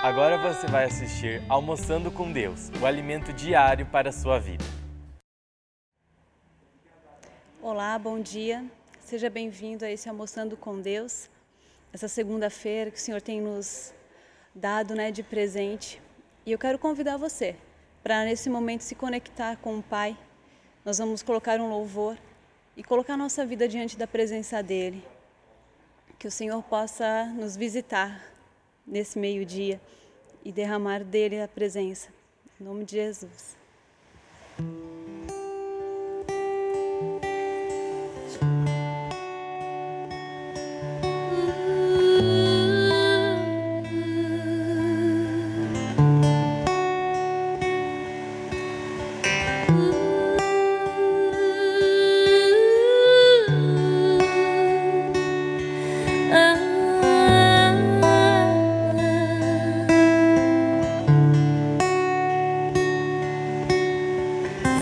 Agora você vai assistir Almoçando com Deus, o alimento diário para a sua vida. Olá, bom dia. Seja bem-vindo a esse Almoçando com Deus. Essa segunda-feira que o Senhor tem nos dado, né, de presente. E eu quero convidar você para nesse momento se conectar com o Pai. Nós vamos colocar um louvor e colocar nossa vida diante da presença dele. Que o Senhor possa nos visitar nesse meio-dia e derramar dele a presença. Em nome de Jesus.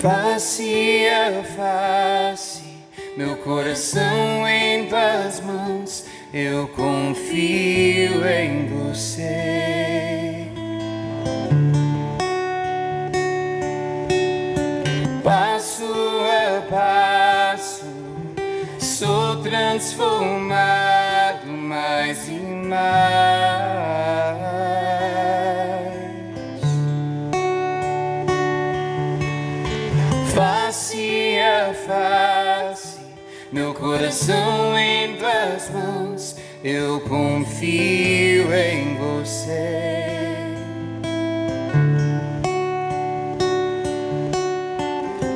Face a face, meu coração em tuas mãos, eu confio em você. Passo a passo, sou transformado mais e mais. Face a face, meu coração em tuas mãos, eu confio em você.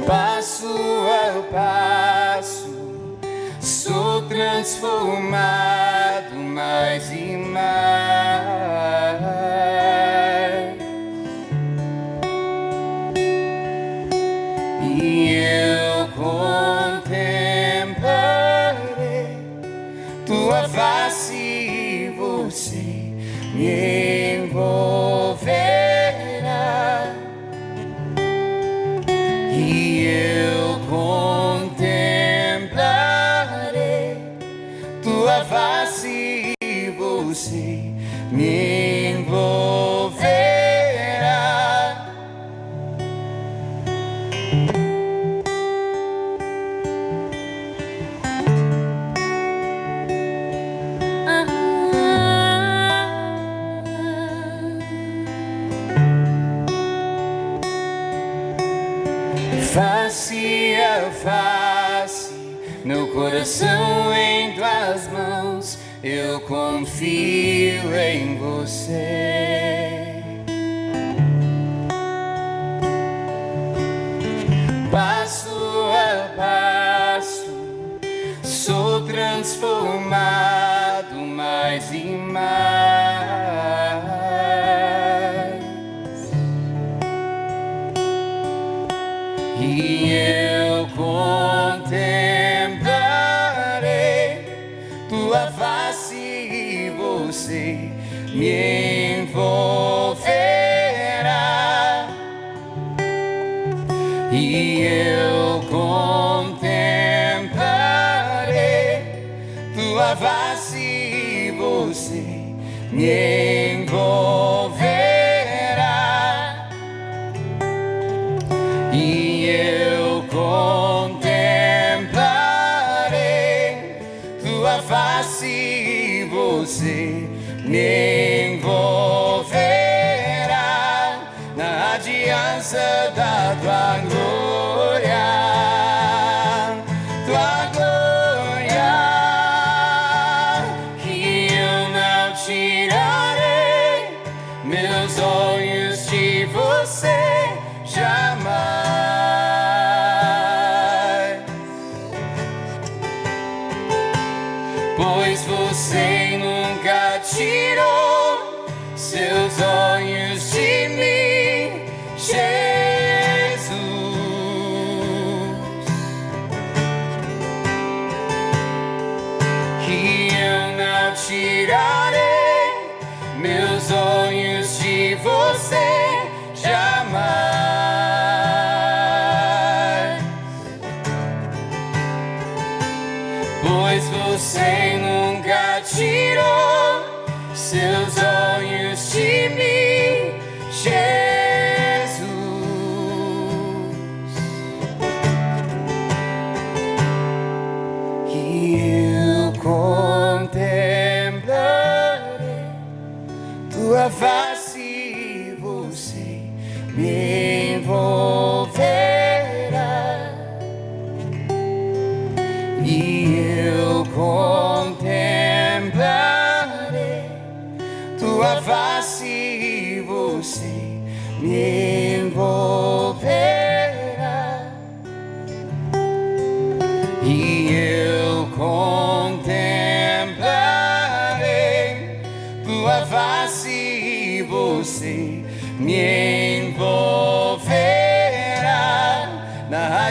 Passo a passo, sou transformado mais e mais. Tua coração em tuas mãos, eu confio em você. Passo a passo, sou transformado mais e mais. E você me envolverá. E eu contemplarei tua face e você me você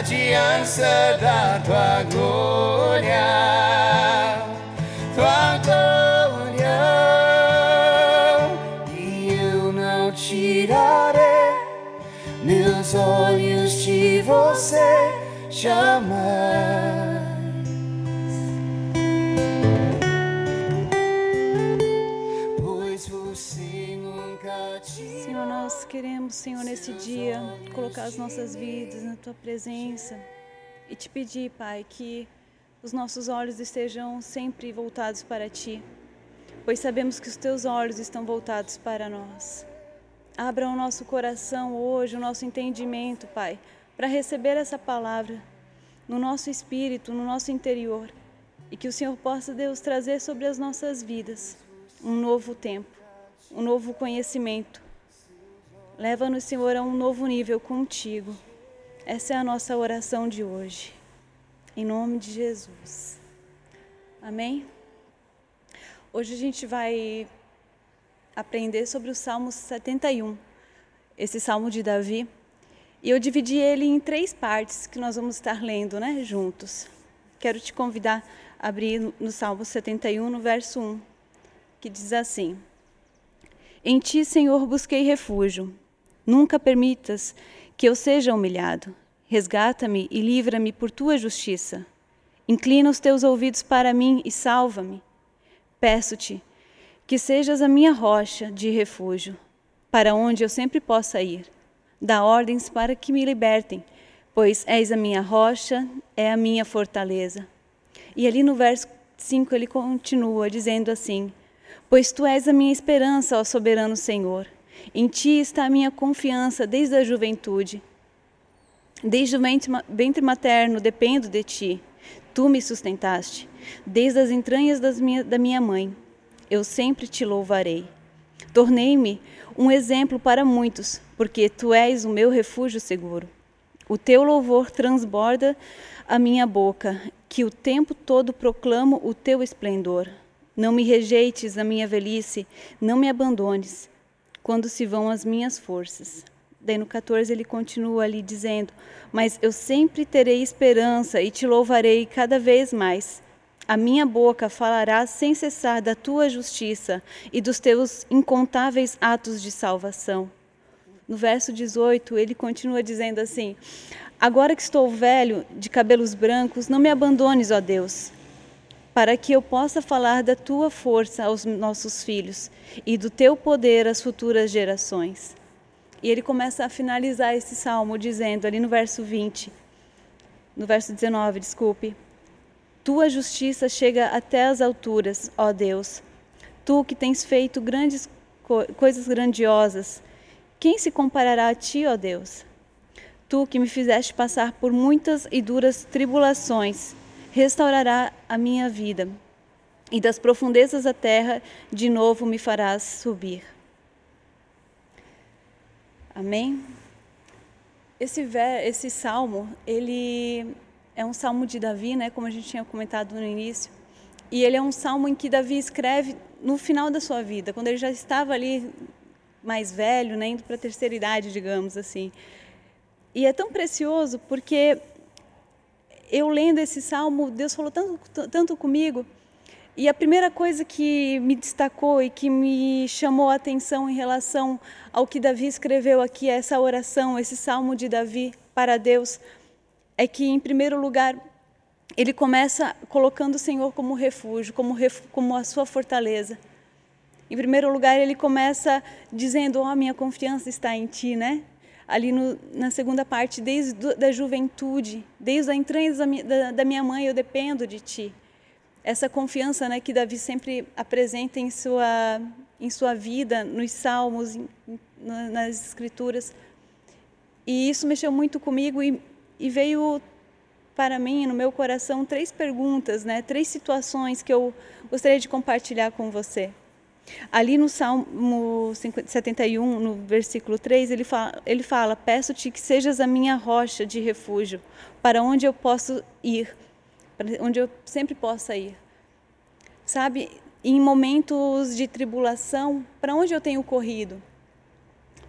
envolverá na radiância da dia, colocar as nossas vidas na tua presença e te pedir, Pai, que os nossos olhos estejam sempre voltados para ti, pois sabemos que os teus olhos estão voltados para nós. Abra o nosso coração hoje, o nosso entendimento, Pai, para receber essa palavra no nosso espírito, no nosso interior, e que o Senhor possa, Deus, trazer sobre as nossas vidas um novo tempo, um novo conhecimento. Leva-nos, Senhor, a um novo nível contigo. Essa é a nossa oração de hoje. Em nome de Jesus. Amém? Hoje a gente vai aprender sobre o Salmo 71, esse Salmo de Davi. E eu dividi ele em três partes que nós vamos estar lendo né, juntos. Quero te convidar a abrir no- Salmo 71, no verso 1, que diz assim: Em ti, Senhor, busquei refúgio. Nunca permitas que eu seja humilhado. Resgata-me e livra-me por tua justiça. Inclina os teus ouvidos para mim e salva-me. Peço-te que sejas a minha rocha de refúgio, para onde eu sempre possa ir. Dá ordens para que me libertem, pois és a minha rocha, é a minha fortaleza. E ali no verso 5 ele continua dizendo assim: Pois tu és a minha esperança, ó soberano Senhor. Em ti está a minha confiança desde a juventude. Desde o ventre ma- ventre materno dependo de ti. Tu me sustentaste. Desde as entranhas minha, da minha mãe, eu sempre te louvarei. Tornei-me um exemplo para muitos, porque tu és o meu refúgio seguro. O teu louvor transborda a minha boca, que o tempo todo proclamo o teu esplendor. Não me rejeites a minha velhice, não me abandones, quando se vão as minhas forças. Daí no 14 ele continua ali dizendo: Mas eu sempre terei esperança e te louvarei cada vez mais. A minha boca falará sem cessar da tua justiça e dos teus incontáveis atos de salvação. No verso 18, ele continua dizendo assim: Agora que estou velho, de cabelos brancos, não me abandones, ó Deus, para que eu possa falar da tua força aos nossos filhos e do teu poder às futuras gerações. E ele começa a finalizar esse salmo dizendo, ali no verso 20, no verso 19, desculpe: Tua justiça chega até as alturas, ó Deus. Tu que tens feito grandes co coisas grandiosas, quem se comparará a ti, ó Deus? Tu que me fizeste passar por muitas e duras tribulações, restaurará a minha vida, e das profundezas da terra de novo me farás subir. Amém? Esse, esse salmo, ele é um salmo de Davi, né, como a gente tinha comentado no início, e ele é um salmo em que Davi escreve no final da sua vida, quando ele já estava ali mais velho, né, indo para a terceira idade, digamos assim. E é tão precioso porque eu lendo esse salmo, Deus falou tanto, tanto comigo. E a primeira coisa que me destacou e que me chamou a atenção em relação ao que Davi escreveu aqui, essa oração, esse salmo de Davi para Deus, é que, em primeiro lugar, ele começa colocando o Senhor como refúgio, como, ref, como a sua fortaleza. Em primeiro lugar, ele começa dizendo: "Ó, oh, minha confiança está em ti", né? Ali no, na segunda parte, desde do, da juventude, desde a entranha da da minha mãe, eu dependo de ti. Essa confiança, né, que Davi sempre apresenta em sua em sua vida, nos salmos, em, nas escrituras. E isso mexeu muito comigo e, e veio para mim, no meu coração, três perguntas, né? três situações que eu gostaria de compartilhar com você. Ali no Salmo 71, no versículo 3, ele fala, ele fala Peço-te que sejas a minha rocha de refúgio, para onde eu posso ir, para onde eu sempre possa ir. Sabe, em momentos de tribulação, para onde eu tenho corrido?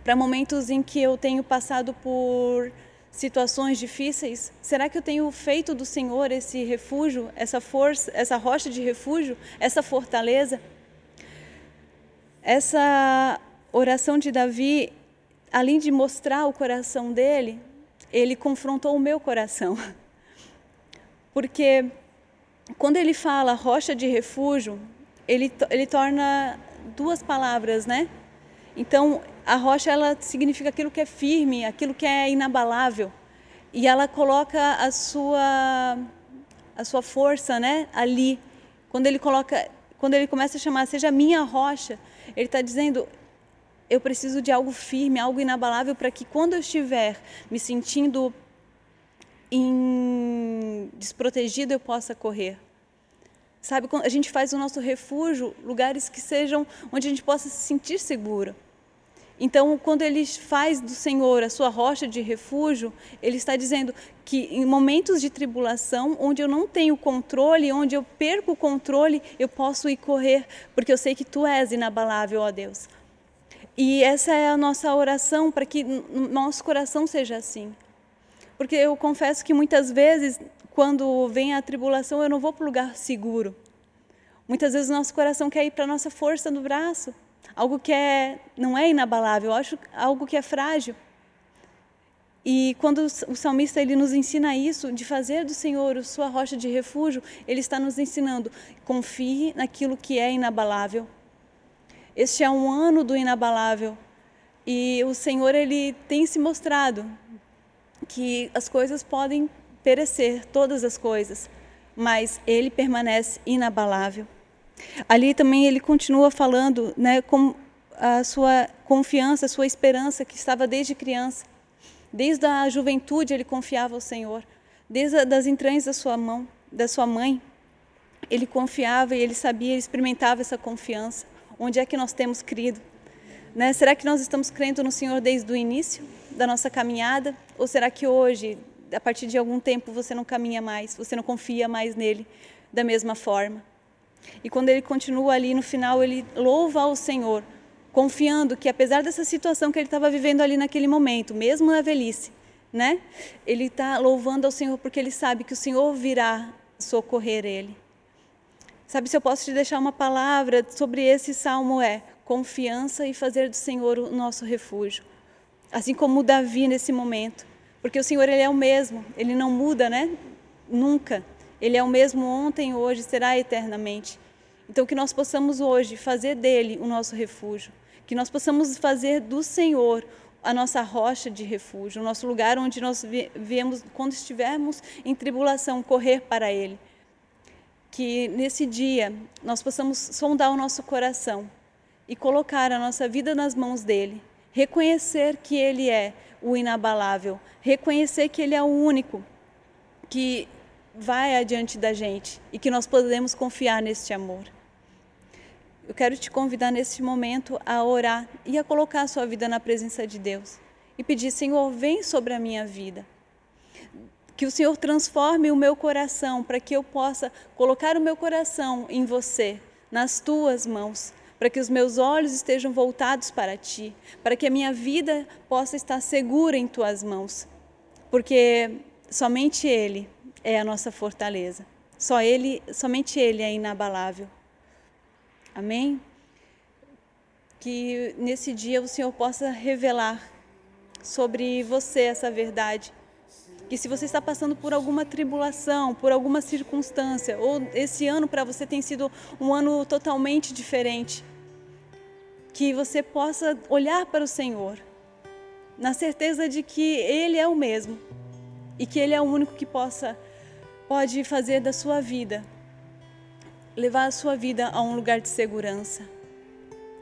Para momentos em que eu tenho passado por situações difíceis? Será que eu tenho feito do Senhor esse refúgio, essa força, essa rocha de refúgio, essa fortaleza? Essa oração de Davi, além de mostrar o coração dele, ele confrontou o meu coração. Porque quando ele fala rocha de refúgio, ele, ele torna duas palavras, né? Então, a rocha ela significa aquilo que é firme, aquilo que é inabalável. E ela coloca a sua a sua força, né, ali. Quando ele coloca, quando ele começa a chamar seja minha rocha, ele está dizendo eu preciso de algo firme, algo inabalável para que quando eu estiver me sentindo em... desprotegido eu possa correr. Sabe, a gente faz o nosso refúgio lugares que sejam onde a gente possa se sentir seguro. Então, quando ele faz do Senhor a sua rocha de refúgio, ele está dizendo que em momentos de tribulação, onde eu não tenho controle, onde eu perco o controle, eu posso ir correr, porque eu sei que tu és inabalável, ó Deus. E essa é a nossa oração para que nosso coração seja assim. Porque eu confesso que muitas vezes quando vem a tribulação, eu não vou para o lugar seguro. Muitas vezes o nosso coração quer ir para a nossa força no braço, algo que é, não é inabalável, acho algo que é frágil. E quando o salmista ele nos ensina isso, de fazer do Senhor sua rocha de refúgio, ele está nos ensinando: confie naquilo que é inabalável. Este é um ano do inabalável. E o Senhor ele tem se mostrado que as coisas podem perecer todas as coisas, mas ele permanece inabalável. Ali também ele continua falando, né, com a sua confiança, a sua esperança que estava desde criança. Desde a juventude ele confiava ao Senhor, desde as entranhas da sua mão, da sua mãe, ele confiava e ele sabia, ele experimentava essa confiança. Onde é que nós temos crido? Né? Será que nós estamos crendo no Senhor desde o início da nossa caminhada? Ou será que hoje, a partir de algum tempo você não caminha mais, você não confia mais nele da mesma forma. E quando ele continua ali no final, ele louva ao Senhor, confiando que apesar dessa situação que ele estava vivendo ali naquele momento, mesmo na velhice, né? Ele está louvando ao Senhor porque ele sabe que o Senhor virá socorrer ele. Sabe, se eu posso te deixar uma palavra sobre esse salmo é confiança e fazer do Senhor o nosso refúgio. Assim como Davi nesse momento. Porque o Senhor ele é o mesmo, ele não muda, né? Nunca. Ele é o mesmo ontem, hoje, será eternamente. Então que nós possamos hoje fazer dele o nosso refúgio, que nós possamos fazer do Senhor a nossa rocha de refúgio, o nosso lugar onde nós viemos quando estivermos em tribulação correr para ele. Que nesse dia nós possamos sondar o nosso coração e colocar a nossa vida nas mãos dele, reconhecer que ele é o inabalável, reconhecer que Ele é o único que vai adiante da gente e que nós podemos confiar neste amor. Eu quero te convidar neste momento a orar e a colocar a sua vida na presença de Deus e pedir: Senhor, vem sobre a minha vida. Que o Senhor transforme o meu coração para que eu possa colocar o meu coração em você, nas tuas mãos para que os meus olhos estejam voltados para ti, para que a minha vida possa estar segura em tuas mãos, porque somente Ele é a nossa fortaleza. Só Ele, somente Ele é inabalável. Amém? Que nesse dia o Senhor possa revelar sobre você essa verdade. Que se você está passando por alguma tribulação, por alguma circunstância, ou esse ano para você tem sido um ano totalmente diferente, que você possa olhar para o Senhor, na certeza de que Ele é o mesmo e que Ele é o único que possa pode fazer da sua vida levar a sua vida a um lugar de segurança.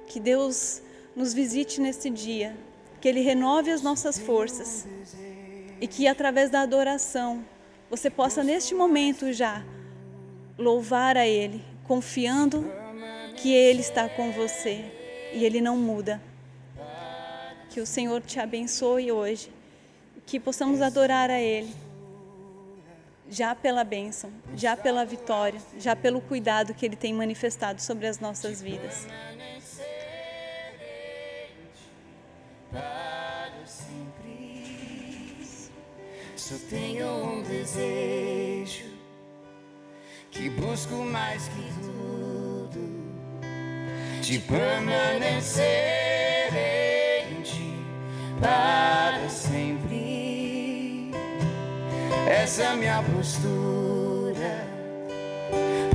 Que Deus nos visite nesse dia, que Ele renove as nossas forças e que através da adoração você possa neste momento já louvar a Ele, confiando que Ele está com você e Ele não muda. Que o Senhor te abençoe hoje, que possamos adorar a Ele, já pela bênção, já pela vitória, já pelo cuidado que Ele tem manifestado sobre as nossas vidas. Só tenho um desejo que busco mais que tudo, de permanecer Essa é minha postura,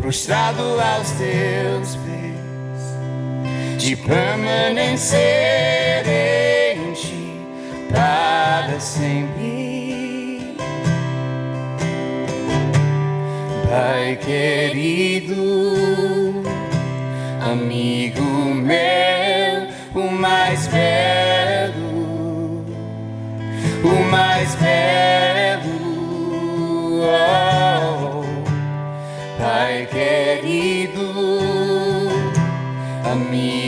prostrado aos teus pés, de permanecer em ti para sempre. Pai querido, amigo meu, o mais belo, o mais belo. Querido, amigo